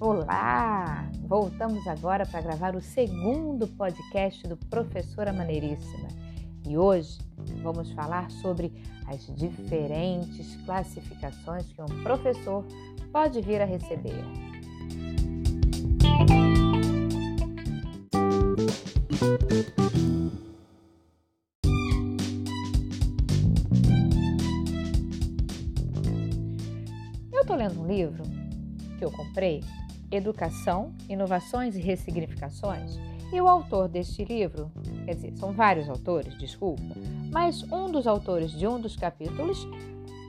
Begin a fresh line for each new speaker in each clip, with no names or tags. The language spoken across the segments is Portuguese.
Olá! Voltamos agora para gravar o segundo podcast do Professora Maneiríssima. E hoje vamos falar sobre as diferentes classificações que um professor pode vir a receber. Eu estou lendo um livro que eu comprei, Educação, Inovações e Ressignificações, e o autor deste livro, quer dizer, são vários autores, desculpa, mas um dos autores de um dos capítulos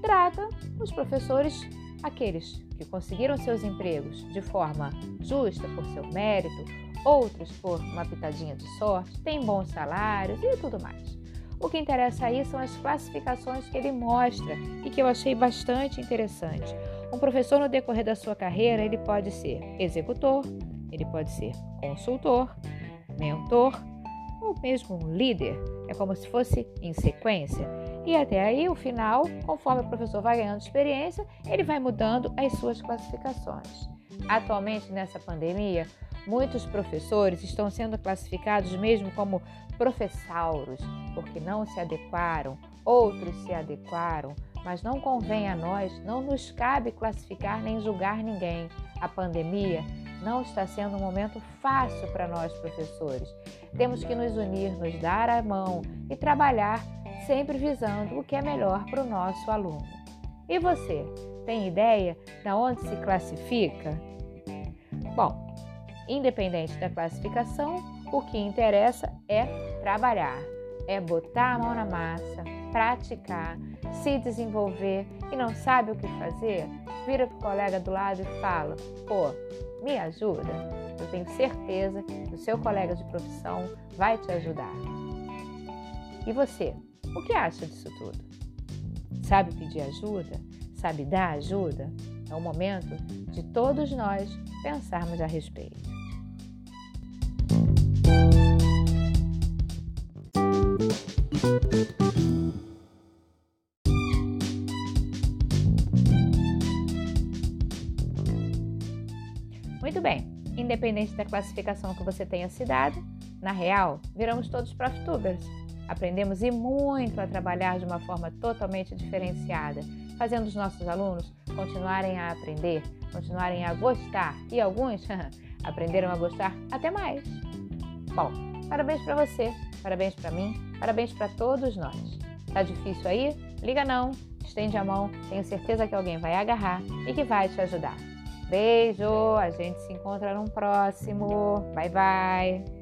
trata os professores, aqueles que conseguiram seus empregos de forma justa por seu mérito, outros por uma pitadinha de sorte, têm bons salários e tudo mais. O que interessa aí são as classificações que ele mostra e que eu achei bastante interessante. Um professor no decorrer da sua carreira, ele pode ser executor, ele pode ser consultor, mentor ou mesmo um líder. É como se fosse em sequência. E até aí, o final, conforme o professor vai ganhando experiência, ele vai mudando as suas classificações. Atualmente, nessa pandemia, muitos professores estão sendo classificados mesmo como professauros, porque não se adequaram, outros se adequaram, mas não convém a nós, não nos cabe classificar nem julgar ninguém. A pandemia não está sendo um momento fácil para nós, professores. Temos que nos unir, nos dar a mão e trabalhar sempre visando o que é melhor para o nosso aluno. E você, tem ideia de onde se classifica? Bom, independente da classificação, o que interessa é trabalhar, é botar a mão na massa, praticar, se desenvolver e não sabe o que fazer? Vira para o colega do lado e fala: pô, me ajuda? Eu tenho certeza que o seu colega de profissão vai te ajudar. E você, o que acha disso tudo? Sabe pedir ajuda? Sabe dar ajuda? É o momento de todos nós pensarmos a respeito. Muito bem, independente da classificação que você tenha se dado, na real, viramos todos proftubers. Aprendemos e muito a trabalhar de uma forma totalmente diferenciada, fazendo os nossos alunos continuarem a aprender, continuarem a gostar e alguns aprenderam a gostar até mais. Bom, parabéns para você, parabéns para mim, parabéns para todos nós. Tá difícil aí? Liga não, estende a mão, tenho certeza que alguém vai agarrar e que vai te ajudar. Beijo, a gente se encontra no próximo. Bye bye.